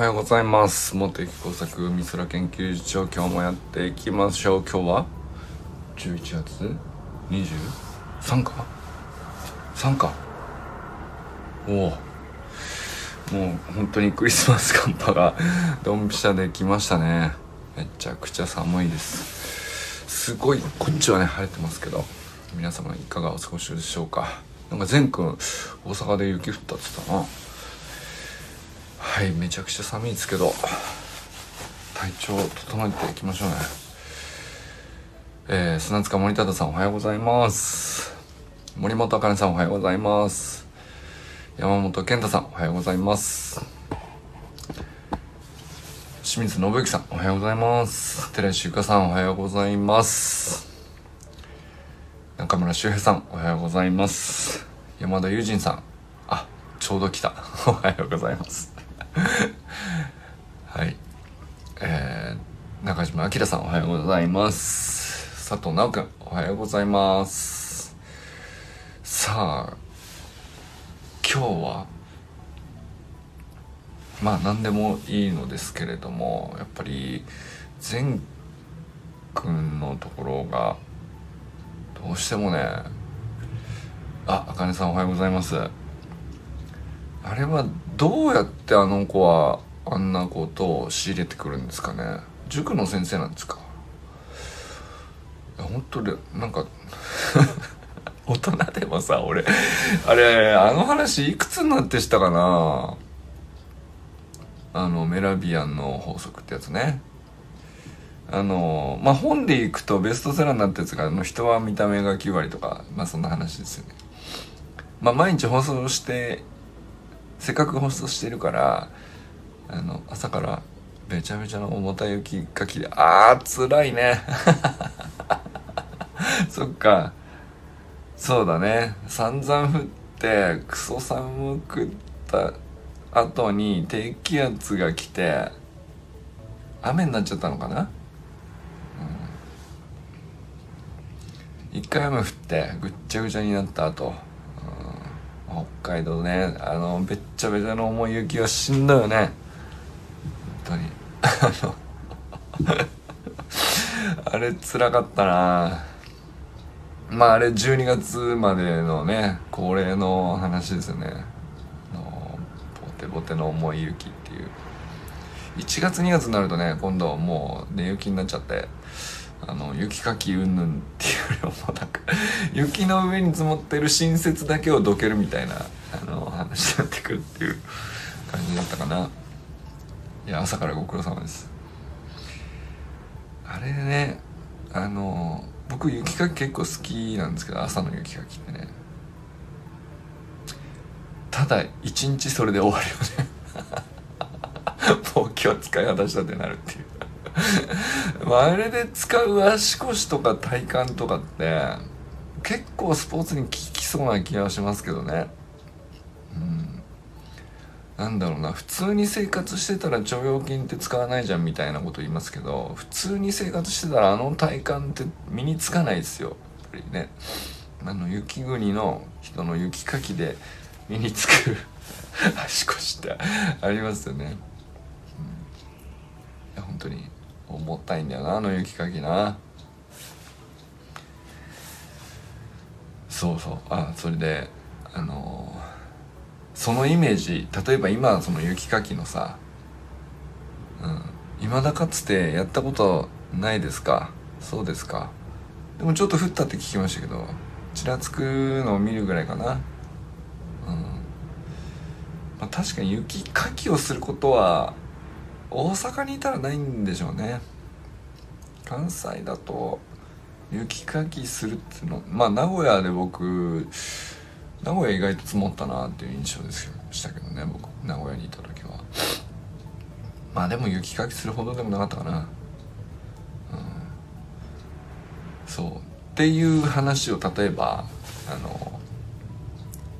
はようございます。茂木工作美空研究所今日もやっていきましょう。今日は？11月23か？3かおお。もう本当にクリスマス寒波が ドンピシャで来ましたね。めちゃくちゃ寒いです。すごいこっちはね晴れてますけど皆様いかがお過ごしでしょうか？なんか善くん大阪で雪降ったって言ったな。はいめちゃくちゃ寒いですけど体調整えていきましょうね。えー、砂塚森忠さんおはようございます。森本茜さんおはようございます。山本健太さんおはようございます。清水信之さんおはようございます。寺石ゆかさんおはようございます。中村修平さんおはようございます。山田友人さんあちょうど来た。おはようございます。はい。えー、中島明さんおはようございます。佐藤直くんおはようございます。さあ今日はまあ何でもいいのですけれどもやっぱり善くんのところがどうしてもねああかねさんおはようございます。あれはどうやってあの子はあんなことを仕入れてくるんですかね？塾の先生なんですか？本当でなんか 大人でもさ俺あれあの話いくつになってしたかな？あのメラビアンの法則ってやつね。あのまあ本でいくとベストセラーになったやつがあの人は見た目が9割とかまあそんな話ですよね。まあ毎日放送してせっかく放送してるからあの朝からめちゃめちゃの重たい雪かきであー辛いね。そっか。そうだね。散々降ってクソ寒くった後に低気圧が来て雨になっちゃったのかな、うん、一回雨降ってぐっちゃぐちゃになった後。北海道ねあのべっちゃべちゃの重い雪はしんどいよね。本当に。あの あれ辛かったな。まああれ12月までのね恒例の話ですよね。のボテボテの重い雪っていう。1月2月になるとね今度もう寝雪になっちゃって。あの雪かきうんぬんっていうよりもなんか雪の上に積もってる新雪だけをどけるみたいなあの話になってくるっていう感じだったかな。いや朝からご苦労様です。あれねあの僕雪かき結構好きなんですけど朝の雪かきってね。ただ一日それで終わるよね。もう今日使い果たしたってなるっていう。あれで使う足腰とか体幹とかって結構スポーツに効きそうな気がしますけどね。うん。なんだろうな。普通に生活してたら腸腰筋って使わないじゃんみたいなこと言いますけど普通に生活してたらあの体幹って身につかないですよ。やっぱりね。あの雪国の人の雪かきで 身につく 足腰ってありますよね、うん、いや本当に。重たいんだよなあの雪かきな。そうそう。あそれであのー、そのイメージ例えば今その雪かきのさうん未だかつてやったことないですか？そうですか。でもちょっと降ったって聞きましたけどちらつくのを見るぐらいかな。うん。まあ確かに雪かきをすることは大阪にいたらないんでしょうね。関西だと雪かきするっていうのまあ名古屋で僕名古屋意外と積もったなっていう印象ですしたけどね僕名古屋にいた時は。まあでも雪かきするほどでもなかったかな。うん。そう。っていう話を例えばあの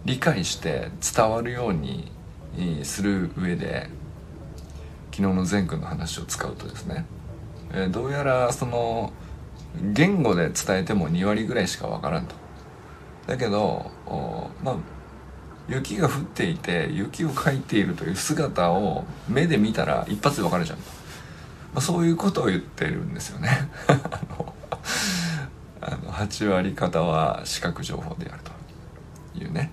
理解して伝わるようにする上で昨日の善くんの話を使うとですね、えー、どうやらその言語で伝えても2割ぐらいしかわからんと。だけどまあ雪が降っていて雪をかいているという姿を目で見たら一発でわかるじゃん、まあ、そういうことを言ってるんですよね。あのあの8割方は視覚情報であるというね、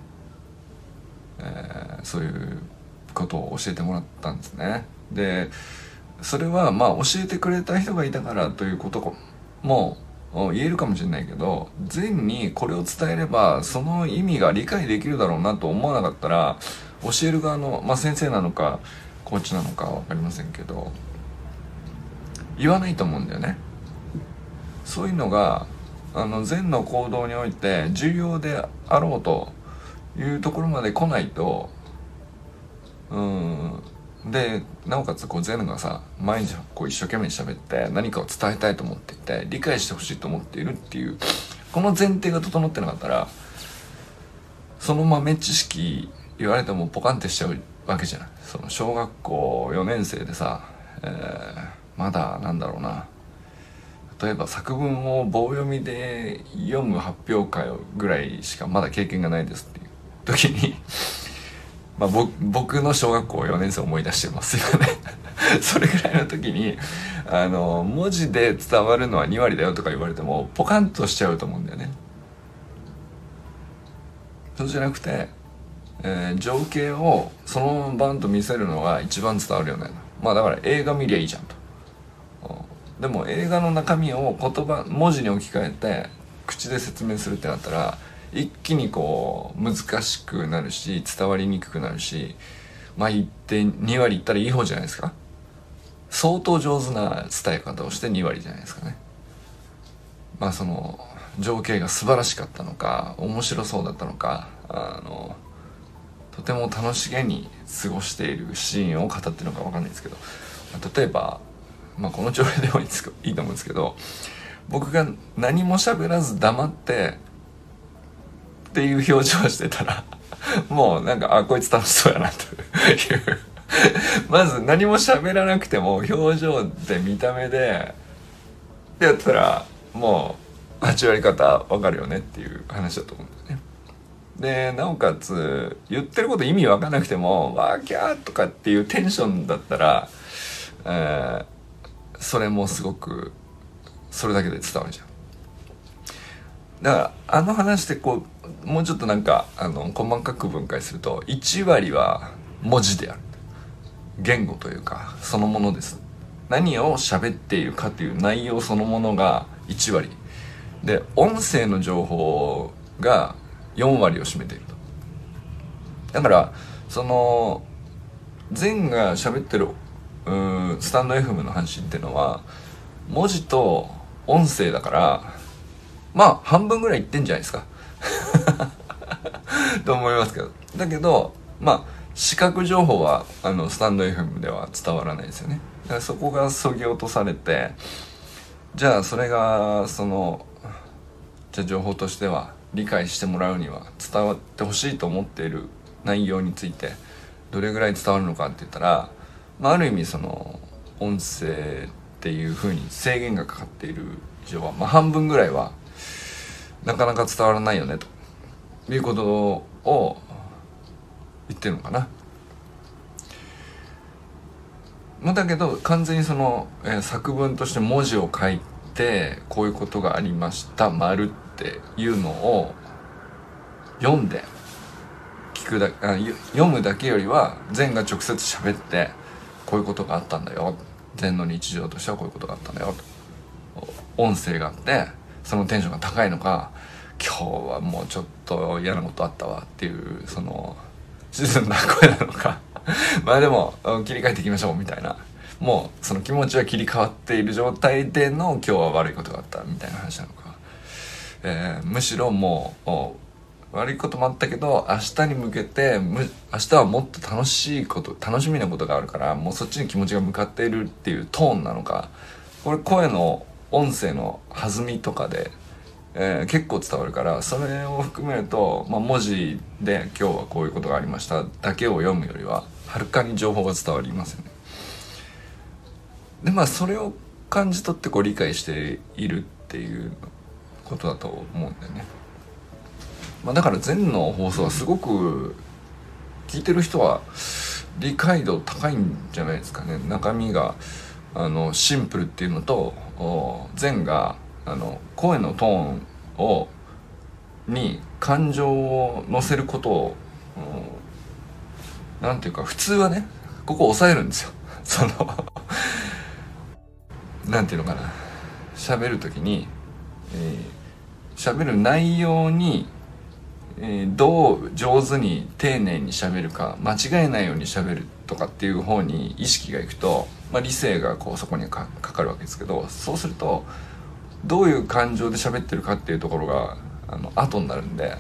えー、そういうことを教えてもらったんですねでそれはまあ教えてくれた人がいたからということも言えるかもしれないけど善にこれを伝えればその意味が理解できるだろうなと思わなかったら教える側の、まあ、先生なのかコーチなのか分かりませんけど言わないと思うんだよね。そういうのがあの善の行動において重要であろうというところまで来ないとうんでなおかつこうゼンがさ毎日こう一生懸命喋って何かを伝えたいと思っていて理解してほしいと思っているっていうこの前提が整ってなかったらその豆知識言われてもポカンってしちゃうわけじゃない。その小学校4年生でさ、えー、まだなんだろうな。例えば作文を棒読みで読む発表会ぐらいしかまだ経験がないですっていう時にまあ、僕の小学校4年生思い出してますよね。それぐらいの時にあの文字で伝わるのは2割だよとか言われてもポカンとしちゃうと思うんだよね。そうじゃなくて、えー、情景をそのままバンと見せるのが一番伝わるよねまあだから映画見りゃいいじゃんと。でも映画の中身を言葉文字に置き換えて口で説明するってなったら一気にこう難しくなるし伝わりにくくなるしまあ言って2割いったらいい方じゃないですか。相当上手な伝え方をして2割じゃないですかね。まあその情景が素晴らしかったのか面白そうだったのかあのとても楽しげに過ごしているシーンを語ってるのか分かんないですけど。例えば、まあ、この条例でもいいと思うんですけど僕が何も喋らず黙ってっていう表情をしてたらもうなんかあこいつ楽しそうやなというまず何も喋らなくても表情で見た目でってやったらもう8割方わかるよねっていう話だと思うんだよね。でなおかつ言ってること意味わかんなくても「わーキャー」とかっていうテンションだったら、えー、それもすごくそれだけで伝わるじゃん。だからあの話ってこうもうちょっとなんかあの細かく分解すると1割は文字である。言語というかそのものです。何を喋っているかという内容そのものが1割。で音声の情報が4割を占めていると。だからその善が喋ってるうスタンド FM の話っていうのは文字と音声だからまあ半分ぐらいいってんじゃないですか。と思いますけど。だけどまあ視覚情報はあのスタンド FM では伝わらないですよね。だからそこがそぎ落とされてじゃあそれがそのじゃあ情報としては理解してもらうには伝わってほしいと思っている内容についてどれぐらい伝わるのかって言ったら、まあ、ある意味その音声っていうふうに制限がかかっている以上は、まあ、半分ぐらいはなかなか伝わらないよねということを言ってるのかな。ま、だけど完全にその、えー、作文として文字を書いてこういうことがありました丸っていうのを読んで聞くだあ読むだけよりは善が直接喋ってこういうことがあったんだよ善の日常としてはこういうことがあったんだよと音声があってそのテンションが高いのか今日はもうちょっと嫌なことあったわっていうその沈んだ声なのか。まあでも切り替えていきましょうみたいな。もうその気持ちは切り替わっている状態での今日は悪いことがあったみたいな話なのか、えー、むしろもう悪いこともあったけど明日に向けてむ明日はもっと楽しいこと楽しみなことがあるからもうそっちに気持ちが向かっているっていうトーンなのか。これ声の音声の弾みとかで、えー、結構伝わるからそれを含めると、まあ、文字で「今日はこういうことがありました」だけを読むよりははるかに情報が伝わりますよね。でまあそれを感じ取ってこう理解しているっていうことだと思うんだよね。まあ、だから禅の放送はすごく聞いてる人は理解度高いんじゃないですかね中身があのシンプルっていうのと善があの声のトーンをに感情を乗せることを何ていうか普通はねここ抑えるんですよ。その何ていうのかな。喋る時に喋、えー、る内容に、えー、どう上手に丁寧に喋るか間違えないように喋るとかっていう方に意識がいくと、まあ、理性がこうそこにかかるわけですけどそうするとどういう感情で喋ってるかっていうところがあの後になるんで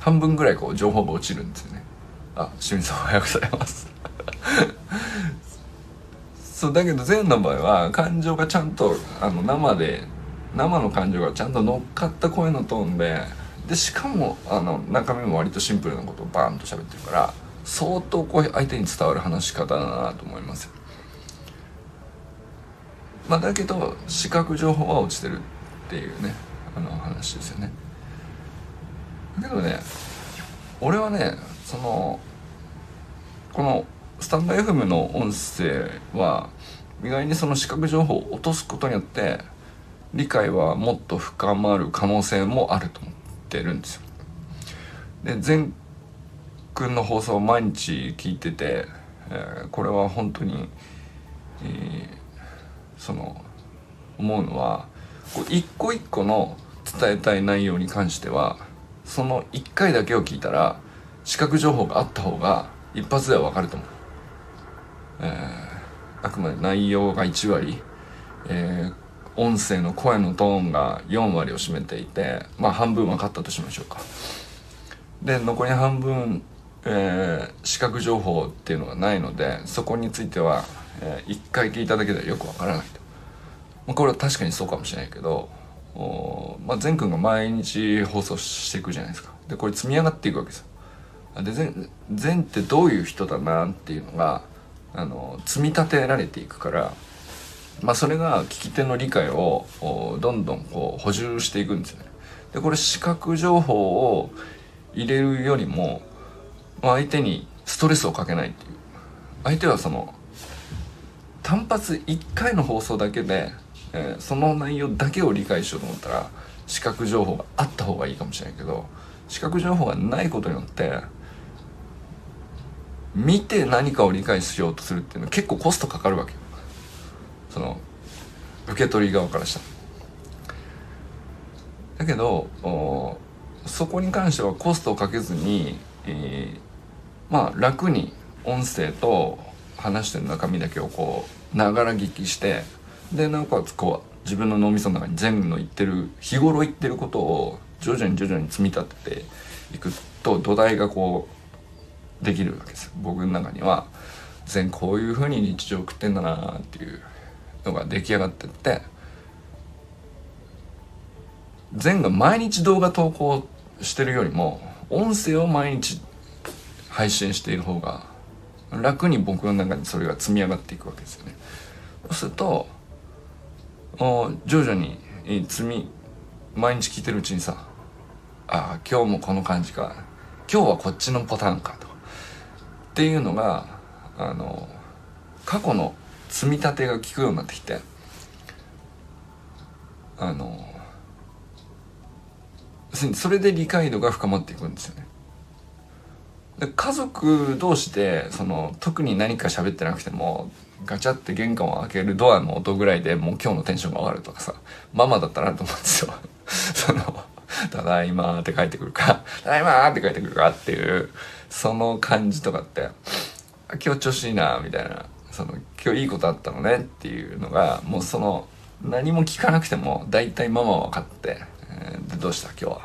半分ぐらいこう情報が落ちるんですよねあ清水さんおはようございます そうだけど善の場合は感情がちゃんとあの生で生の感情がちゃんと乗っかった声のトーンででしかもあの中身も割とシンプルなことをバーンと喋ってるから相当こう相手に伝わる話し方だなと思いますよ。まあ、だけど視覚情報は落ちてるっていうねあの話ですよね。だけどね俺はねそのこのスタンド FM の音声は意外にその視覚情報を落とすことによって理解はもっと深まる可能性もあると思ってるんですよ。で全くんの放送を毎日聞いてて、えー、これは本当に、えー、その思うのはこう一個一個の伝えたい内容に関してはその1回だけを聞いたら視覚情報があった方が一発では分かると思う。えー、あくまで内容が1割、えー、音声の声のトーンが4割を占めていてまあ半分分かったとしましょうか。で残り半分、えー、視覚情報っていうのがないのでそこについては、えー、1回聞いただけではよく分からないと。まあ、これは確かにそうかもしれないけどお、まあ、善くんが毎日放送していくじゃないですか。でこれ積み上がっていくわけですよ。で善善ってどういう人だなっていうのがあの積み立てられていくからまあ、それが聞き手の理解をどんどんこう補充していくんですよね。でこれ視覚情報を入れるよりも、まあ、相手にストレスをかけないっていう相手はその単発1回の放送だけで、えー、その内容だけを理解しようと思ったら視覚情報があった方がいいかもしれないけど視覚情報がないことによって見て何かを理解しようとするっていうのは結構コストかかるわけよ。その受け取り側からしただけどそこに関してはコストをかけずに、えー、まあ楽に音声と話してる中身だけをこうながら聞きしてでなおかつこう自分の脳みその中に全部の言ってる日頃言ってることを徐々に徐々に積み立てていくと土台がこうできるわけです。僕の中には全こういうふうに日常送ってんだなっていうのが出来上がってって全が毎日動画投稿してるよりも音声を毎日配信している方が楽に僕の中にそれが積み上がっていくわけですよね。そうすると徐々に積み毎日聞いてるうちにさああ今日もこの感じか今日はこっちのパターンかとっていうのがあの過去の積み立てが効くようになってきてあのそれで理解度が深まっていくんですよね。で家族同士でその特に何か喋ってなくてもガチャって玄関を開けるドアの音ぐらいでもう今日のテンションが上がるとかさママだったらあると思うんですよ。その「ただいま」って帰ってくるか「ただいま」って帰ってくるかっていうその感じとかって「今日調子いいな」みたいなその今日いいことあったのねっていうのがもうその何も聞かなくても大体ママは分かって、えー、どうした？今日は？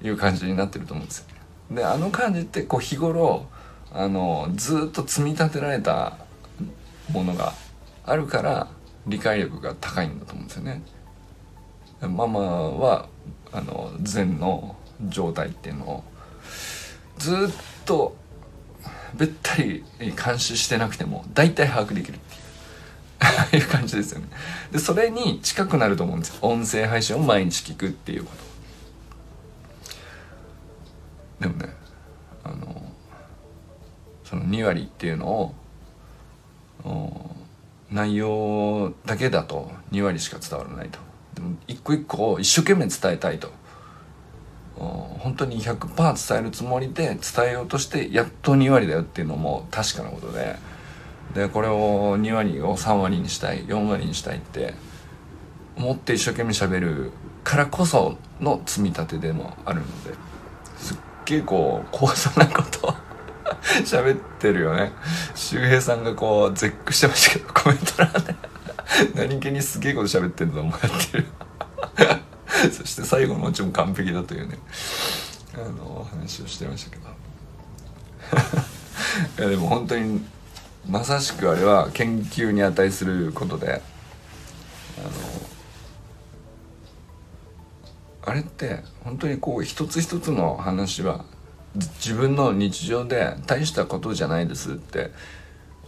という感じになってると思うんですよ。であの感じってこう日頃あのずっと積み立てられたものがあるから理解力が高いんだと思うんですよね。ママはあの禅の状態っていうのをずっとべったり監視してなくても大体把握できるっていういう感じですよね。でそれに近くなると思うんですよ。音声配信を毎日聞くっていうことでもねあのその2割っていうのを内容だけだと2割しか伝わらないと。でも一個一個を一生懸命伝えたいと。本当に100%伝えるつもりで伝えようとしてやっと2割だよっていうのも確かなことで。でこれを2割を3割にしたい4割にしたいって思って一生懸命喋るからこその積み立てでもあるのですっげえこう怖さなこと 喋ってるよね。周平さんがこう絶句してましたけどコメント欄で。何気にすげえこと喋ってると思ってる。そして最後のオチも完璧だというね。あの話をしてましたけど。いやでも本当にまさしくあれは研究に値することであのあれって本当にこう一つ一つの話は自分の日常で大したことじゃないですって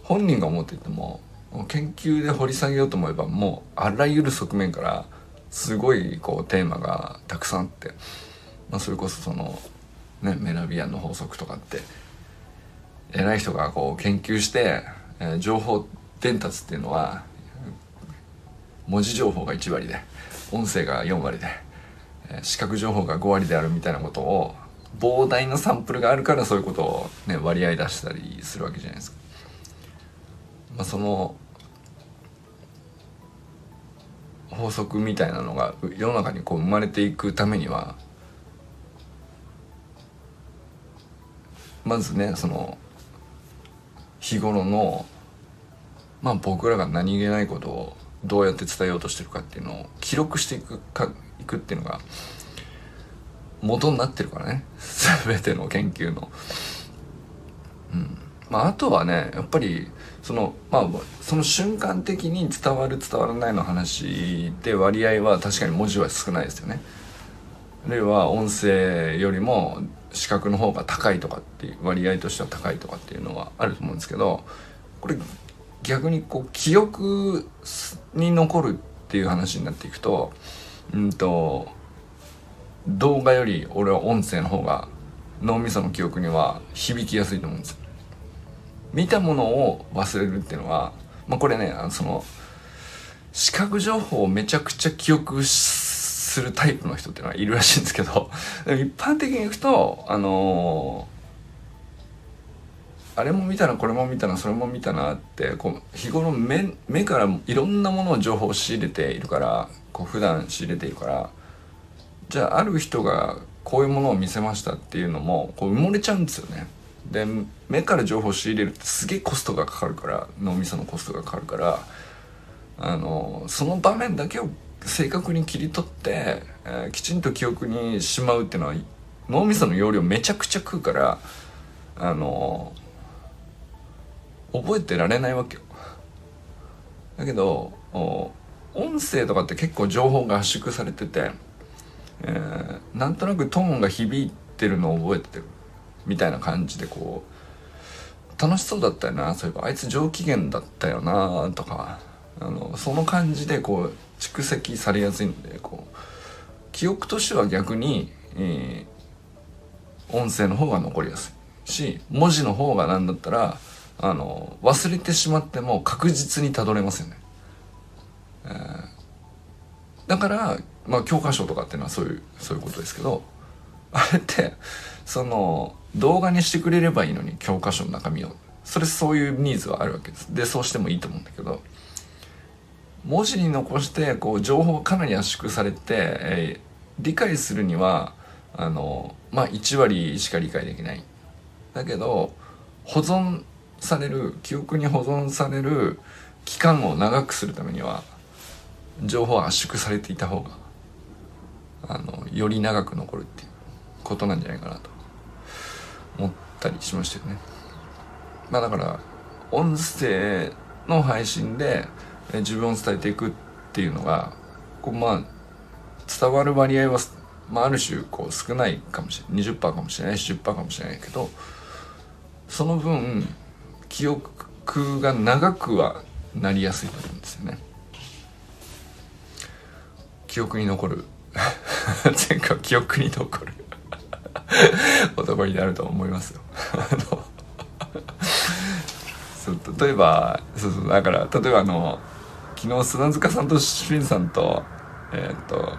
本人が思っていても研究で掘り下げようと思えばもうあらゆる側面からすごいこうテーマがたくさんあって、まあ、それこそその、ね、メラビアンの法則とかって偉い人がこう研究して、えー、情報伝達っていうのは文字情報が1割で音声が4割で、えー、視覚情報が5割であるみたいなことを膨大なサンプルがあるからそういうことを、ね、割合出したりするわけじゃないですか。まあ、その法則みたいなのが世の中にこう生まれていくためにはまずねその日頃のまあ僕らが何気ないことをどうやって伝えようとしてるかっていうのを記録していくかいくっていうのが元になってるからね 全ての研究の。うんまあ、あとはねやっぱりそのまあその瞬間的に伝わる伝わらないの話で割合は確かに文字は少ないですよね。あるいは音声よりも視覚の方が高いとかっていう割合としては高いとかっていうのはあると思うんですけどこれ逆にこう記憶に残るっていう話になっていくとうんと動画より俺は音声の方が脳みその記憶には響きやすいと思うんですよ。見たものを忘れるっていうのは、まあ、これねその視覚情報をめちゃくちゃ記憶するタイプの人っていうのはいるらしいんですけど 一般的にいくとあのー、あれも見たなこれも見たなそれも見たなってこう日頃目目からいろんなものを情報を仕入れているからこう普段仕入れているからじゃあある人がこういうものを見せましたっていうのもこう埋もれちゃうんですよね。で目から情報を仕入れるってすげえコストがかかるから脳みそのコストがかかるからあのその場面だけを正確に切り取って、えー、きちんと記憶にしまうっていうのは脳みその容量めちゃくちゃ食うからあの覚えてられないわけよ。だけど音声とかって結構情報が圧縮されててえー、なんとなくトーンが響いてるのを覚えてるみたいな感じでこう楽しそうだったよなそういえばあいつ上機嫌だったよなとかあのその感じでこう蓄積されやすいのでこう記憶としては逆に、えー、音声の方が残りやすいし文字の方が何だったらあの忘れてしまっても確実にたどれますよね。えー、だからまあ教科書とかっていうのはそういうそういうことですけどあれってその動画にしてくれればいいのに教科書の中身を。それそういうニーズはあるわけです。でそうしてもいいと思うんだけど文字に残してこう情報がかなり圧縮されて、えー、理解するにはあのまあ1割しか理解できない。だけど保存される記憶に保存される期間を長くするためには情報は圧縮されていた方があのより長く残るっていうことなんじゃないかなと思ったりしましたよね。まあだから音声の配信で自分を伝えていくっていうのがこうまあ伝わる割合は、まあ、ある種こう少ないかもしれない20%かもしれないし10%かもしれないけどその分記憶が長くはなりやすいと思うんですよね。記憶に残る 前回記憶に残る。言葉になると思いますよ。そう例えばそうそうだから例えばあの昨日砂塚さんと清水さんとえーっと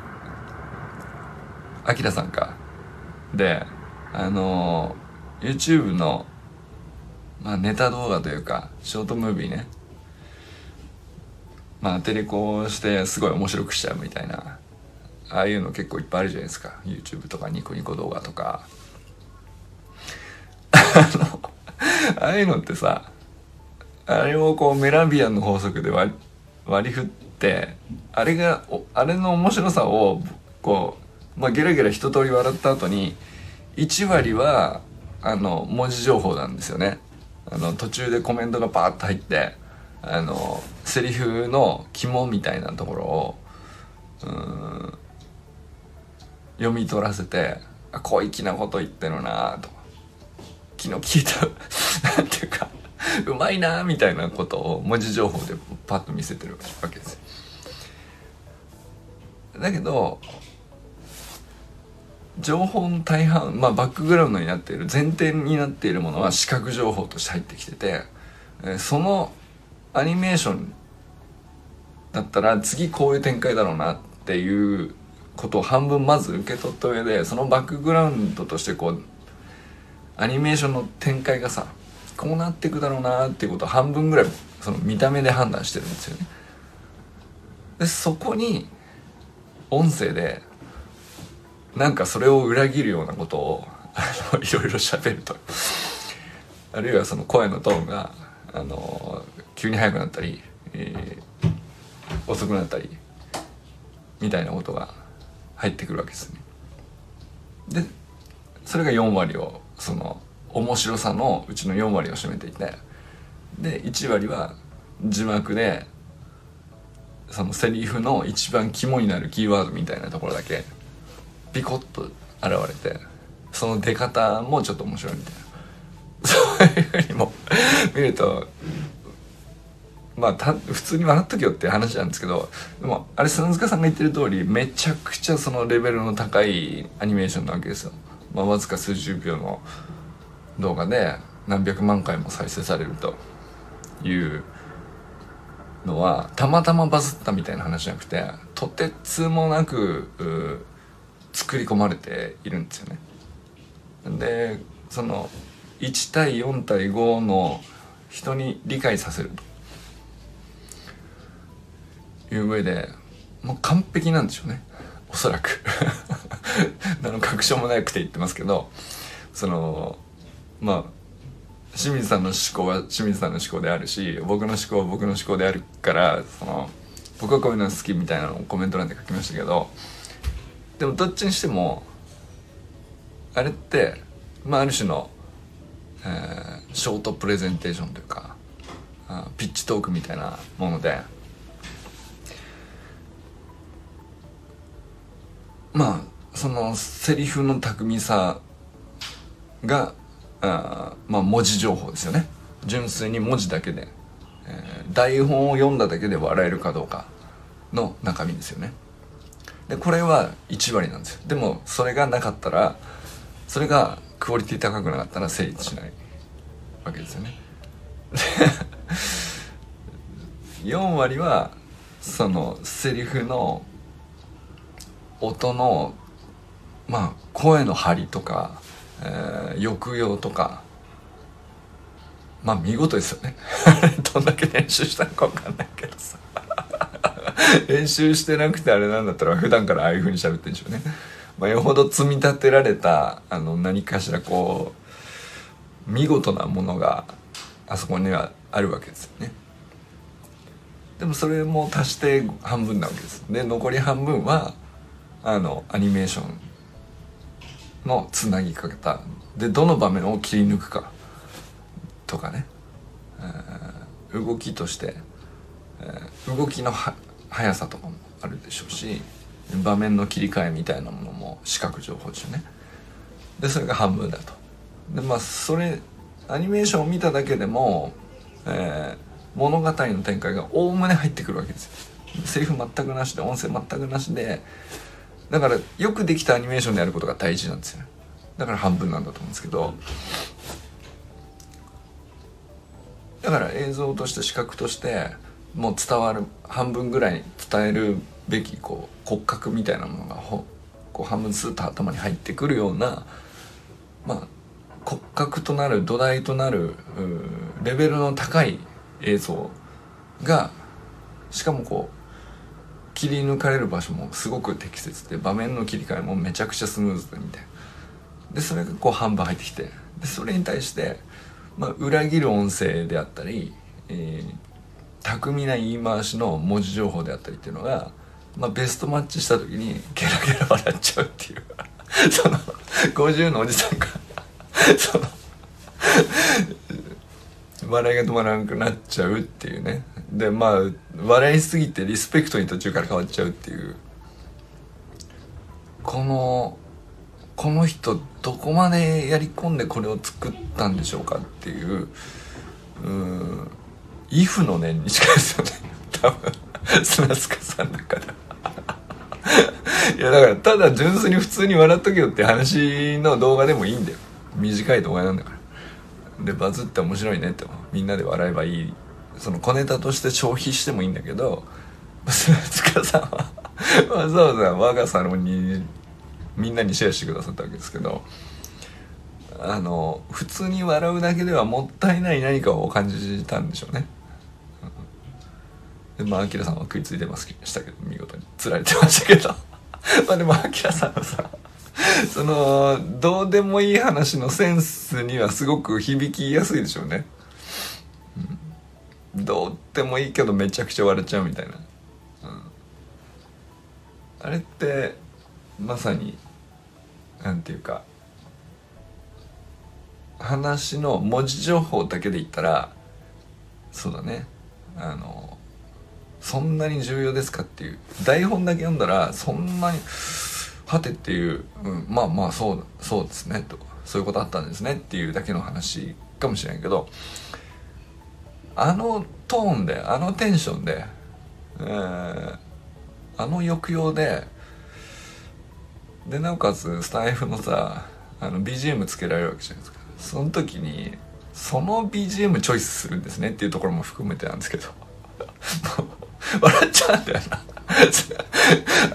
あきらさんか。であの YouTube の、まあ、ネタ動画というかショートムービーね。まあテレコしてすごい面白くしちゃうみたいな。ああいうの結構いっぱいあるじゃないですか。YouTube とかニコニコ動画とか。あのああいうのってさあれをこうメラビアンの法則で割り振ってあれがあれの面白さをこう、まあ、ゲラゲラ一通り笑った後に1割はあの文字情報なんですよね。あの途中でコメントがバーッと入ってあのセリフの肝みたいなところをうん読み取らせて小粋なこと言ってるなと。昨日聞いた なんていうかうまいなみたいなことを文字情報でパッと見せてるわけです。よだけど情報の大半、まあ、バックグラウンドになっている前提になっているものは視覚情報として入ってきてて、えーそのアニメーションだったら次こういう展開だろうなっていうことを半分まず受け取った上でそのバックグラウンドとしてこうアニメーションの展開がさこうなっていくだろうなっていうことを半分ぐらいその見た目で判断してるんですよね。でそこに音声でなんかそれを裏切るようなことをあのいろいろ喋るとあるいはその声のトーンがあの急に速くなったり、えー遅くなったりみたいなことが入ってくるわけですね。でそれが4割をその面白さのうちの4割を占めていてで1割は字幕でそのセリフの一番肝になるキーワードみたいなところだけピコッと現れてその出方もちょっと面白いみたいなそういうふうにも見るとまあた普通に笑っとけよって話なんですけどでもあれ砂塚さんが言ってる通りめちゃくちゃそのレベルの高いアニメーションなわけですよ。まあ、わずか数十秒の動画で何百万回も再生されるというのはたまたまバズったみたいな話じゃなくてとてつもなく作り込まれているんですよね。でその1対4対5の人に理解させるという上でもう完璧なんでしょうね。おそらく。何の確証もなくて言ってますけどそのまあ清水さんの思考は清水さんの思考であるし僕の思考は僕の思考であるからその僕はこういうの好きみたいなのをコメント欄で書きましたけどでもどっちにしてもあれって、まあ、ある種の、えーショートプレゼンテーションというかピッチトークみたいなものでまあそのセリフの巧みさがあまあ文字情報ですよね。純粋に文字だけで、えー台本を読んだだけで笑えるかどうかの中身ですよね。でこれは1割なんですよ。でもそれがなかったらそれがクオリティ高くなかったら成立しないわけですよね。4割はそのセリフの音のまあ声の張りとか、えー抑揚とかまあ見事ですよね。どんだけ練習したのか分かんないけどさ。練習してなくてあれなんだったら普段からああいう風に喋ってんでしょうね、まあ、よほど積み立てられたあの何かしらこう見事なものがあそこにはあるわけですよね。でもそれも足して半分なわけです。で残り半分はあのアニメーションのつなぎ方でどの場面を切り抜くか。とかね、えー動きとして、えー動きの速さとかもあるでしょうし場面の切り替えみたいなものも視覚情報ですよね。でそれが半分だと。でまあそれアニメーションを見ただけでも、えー物語の展開がおおむね入ってくるわけですよ。セリフ全くなしで音声全くなしでだからよくできたアニメーションでやることが大事なんですよね。だから半分なんだと思うんですけど。だから映像として視覚としてもう伝わる半分ぐらい伝えるべきこう骨格みたいなものがほこう半分スーッと頭に入ってくるようなまあ骨格となる土台となるレベルの高い映像がしかもこう切り抜かれる場所もすごく適切で場面の切り替えもめちゃくちゃスムーズでみたいな。でそれがこう半分入ってきてでそれに対して、まあ、裏切る音声であったり、えー、巧みな言い回しの文字情報であったりっていうのが、まあ、ベストマッチした時にゲラゲラ笑っちゃうっていう。その50のおじさんが その笑いが止まらなくなっちゃうっていうね。でまあ笑いすぎてリスペクトに途中から変わっちゃうっていう。このこの人どこまでやり込んでこれを作ったんでしょうかっていううん「イフの念に近いですよね。多分砂塚さんだから。いやだからただ純粋に普通に笑っとけよって話の動画でもいいんだよ。短い動画なんだから。でバズって面白いねってみんなで笑えばいい。その小ネタとして消費してもいいんだけど 塚さんはわざわざ我がサロンにみんなにシェアしてくださったわけですけどあの普通に笑うだけではもったいない何かを感じたんでしょうね。でまあアキラさんは食いついてましたけど見事につられてましたけど まあでもアキラさんのさそのどうでもいい話のセンスにはすごく響きやすいでしょうね。どうでもいいけどめちゃくちゃ笑っちゃうみたいな。うん、あれってまさになんていうか話の文字情報だけで言ったらそうだね。あのそんなに重要ですかっていう。台本だけ読んだらそんなにはてっていう、うん、まあまあそうそうですねと。そういうことあったんですねっていうだけの話かもしれないけどあのトーンであのテンションで、えー、あの抑揚ででなおかつスタイフのさあの BGM つけられるわけじゃないですか。その時にその BGM チョイスするんですねっていうところも含めてなんですけど。笑っちゃうんだよな。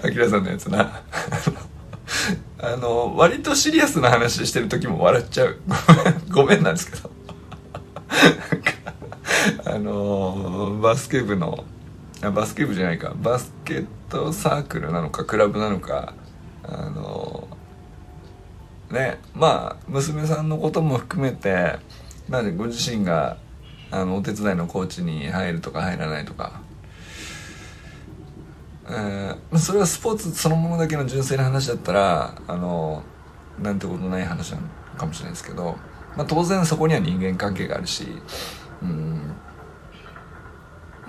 あきらさんのやつな。あの割とシリアスな話してる時も笑っちゃう。ごめんなんですけど。あのバスケ部のあバスケ部じゃないか。バスケットサークルなのかクラブなのか。あのねまあ娘さんのことも含めてなでご自身があのお手伝いのコーチに入るとか入らないとか、えー、それはスポーツそのものだけの純粋な話だったらあのなんてことない話なのかもしれないですけど、まあ、当然そこには人間関係があるしうん。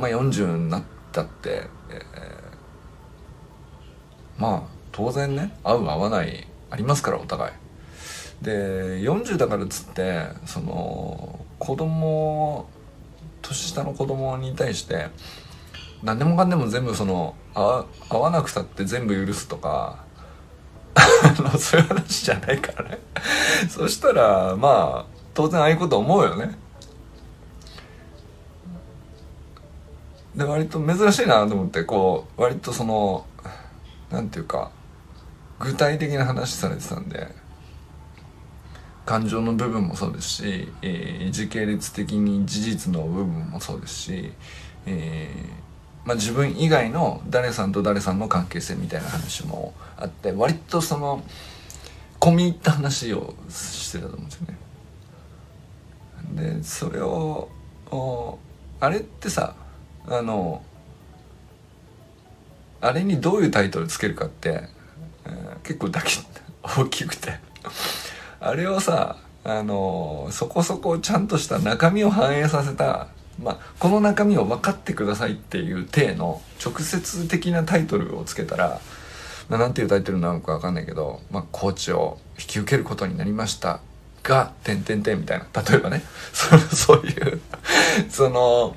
まあ40になったって、えー、まあ当然ね合う合わないありますからお互い。で40だからっつってその子供年下の子供に対して何でもかんでも全部その合わなくたって全部許すとか そういう話じゃないからね。そしたらまあ当然ああいうこと思うよね。で割と珍しいなと思ってこう割とそのなんていうか具体的な話されてたんで感情の部分もそうですし、えー、時系列的に事実の部分もそうですし、えー、まあ、自分以外の誰さんと誰さんの関係性みたいな話もあって割とその込み入った話をしてたと思うんですよね。でそれをあれってさあのあれにどういうタイトルつけるかって結構だけ 大きくてあれをさあのそこそこちゃんとした中身を反映させた、まあ、この中身を分かってくださいっていう体の直接的なタイトルをつけたら、まあ、なんていうタイトルなのか分かんないけど、まあ、コーチを引き受けることになりましたが、てんてんてんみたいな。例えばね、そそういうその、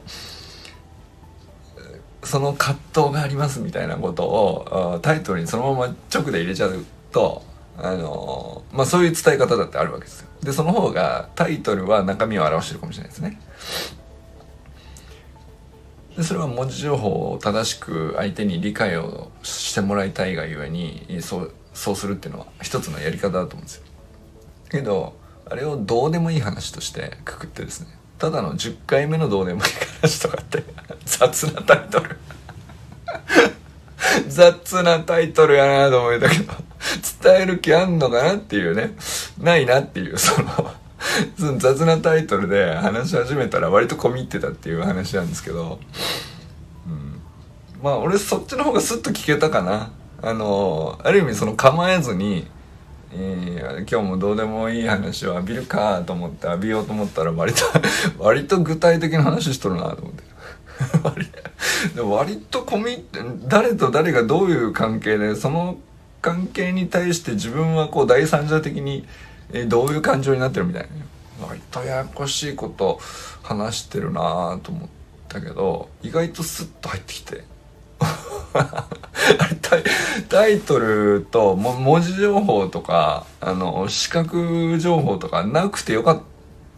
その葛藤がありますみたいなことをタイトルにそのまま直で入れちゃうとあのまあそういう伝え方だってあるわけですよ。でその方がタイトルは中身を表してるかもしれないですね。でそれは文字情報を正しく相手に理解をしてもらいたいがゆえにそうそうするっていうのは一つのやり方だと思うんですよ。けどあれをどうでもいい話としてくくってですねただの10回目のどうでもいい話とかって雑なタイトル。雑なタイトルやなと思ったけど伝える気あんのかなっていうね。ないなっていうそのその雑なタイトルで話し始めたら割と込み入ってたっていう話なんですけど、うん、まあ俺そっちの方がスッと聞けたかな。あのある意味その構えずに、今日もどうでもいい話を浴びるかと思って浴びようと思ったら割と 割と具体的な話しとるなと思って。割で割と込み誰と誰がどういう関係でその関係に対して自分はこう第三者的に、どういう感情になってるみたいな。割とややこしいこと話してるなと思ったけど意外とスッと入ってきて。タイトルと文字情報とかあの視覚情報とかなくてよかっ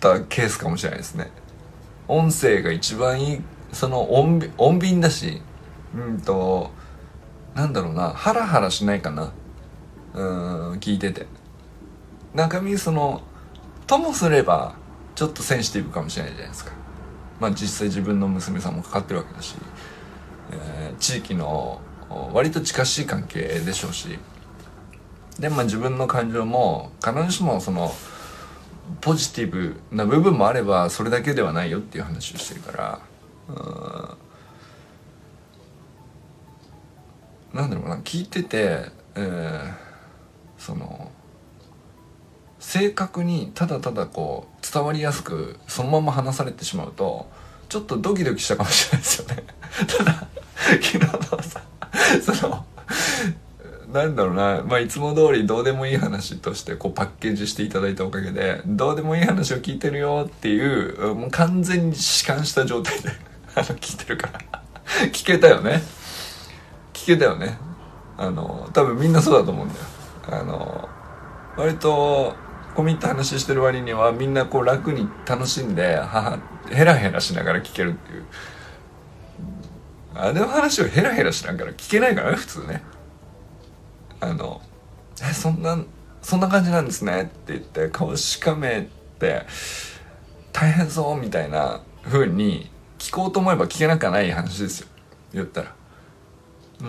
たケースかもしれないですね。音声が一番いいその音音便だしうんとなんだろうなハラハラしないかな。うん聞いてて。中身そのともすればちょっとセンシティブかもしれないじゃないですか。まあ実際自分の娘さんもかかってるわけだしえー、地域の割と近しい関係でしょうし。でまあ自分の感情も必ずしもそのポジティブな部分もあればそれだけではないよっていう話をしてるから。なんだろうな。聞いてて、えー、その正確にただただこう伝わりやすくそのまま話されてしまうとちょっとドキドキしたかもしれないですよね。ただ 昨日のさそのなんだろうな、まあ、いつも通りどうでもいい話としてこうパッケージしていただいたおかげでどうでもいい話を聞いてるよっていうもう完全に弛緩した状態で あの聞いてるから。聞けたよね。聞けたよね。あの多分みんなそうだと思うんだよ。あの割と込み入った話してる割にはみんなこう楽に楽しんではヘラヘラしながら聞けるっていう。あの話をヘラヘラしながら聞けないからね普通ね。あの「えそんなそんな感じなんですね」って言って顔しかめて大変そうみたいな風に聞こうと思えば聞けなくはない話ですよ。言ったら。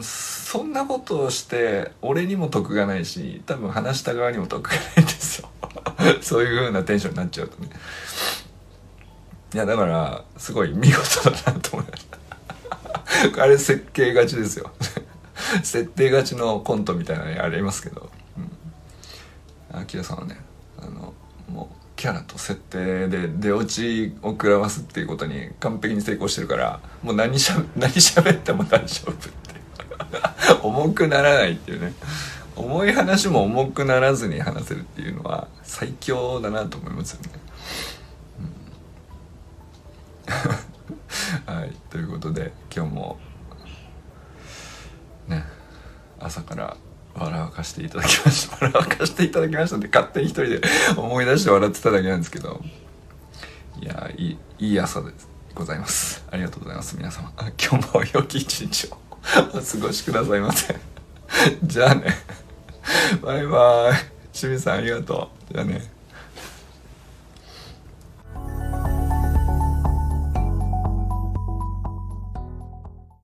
そんなことをして俺にも得がないし多分話した側にも得がないんですよ。そういう風なテンションになっちゃうとね。いやだからすごい見事だなと思いました。あれ設計がちですよ。設定がちのコントみたいなのありますけど、うん、アキラさんはねあのもうキャラと設定で出落ちを食らわすっていうことに完璧に成功してるからもう何しゃ 何喋っても大丈夫って重くならないっていうね。重い話も重くならずに話せるっていうのは最強だなと思いますよね。ということで今日もね朝から笑わかしていただきました。笑わかしていただきましたって勝手に一人で思い出して笑ってただけなんですけど。いやいい朝でございます。ありがとうございます。皆様。今日も良き一日を お過ごしくださいませ。じゃあね。バイバイ。清水さんありがとう。じゃあね。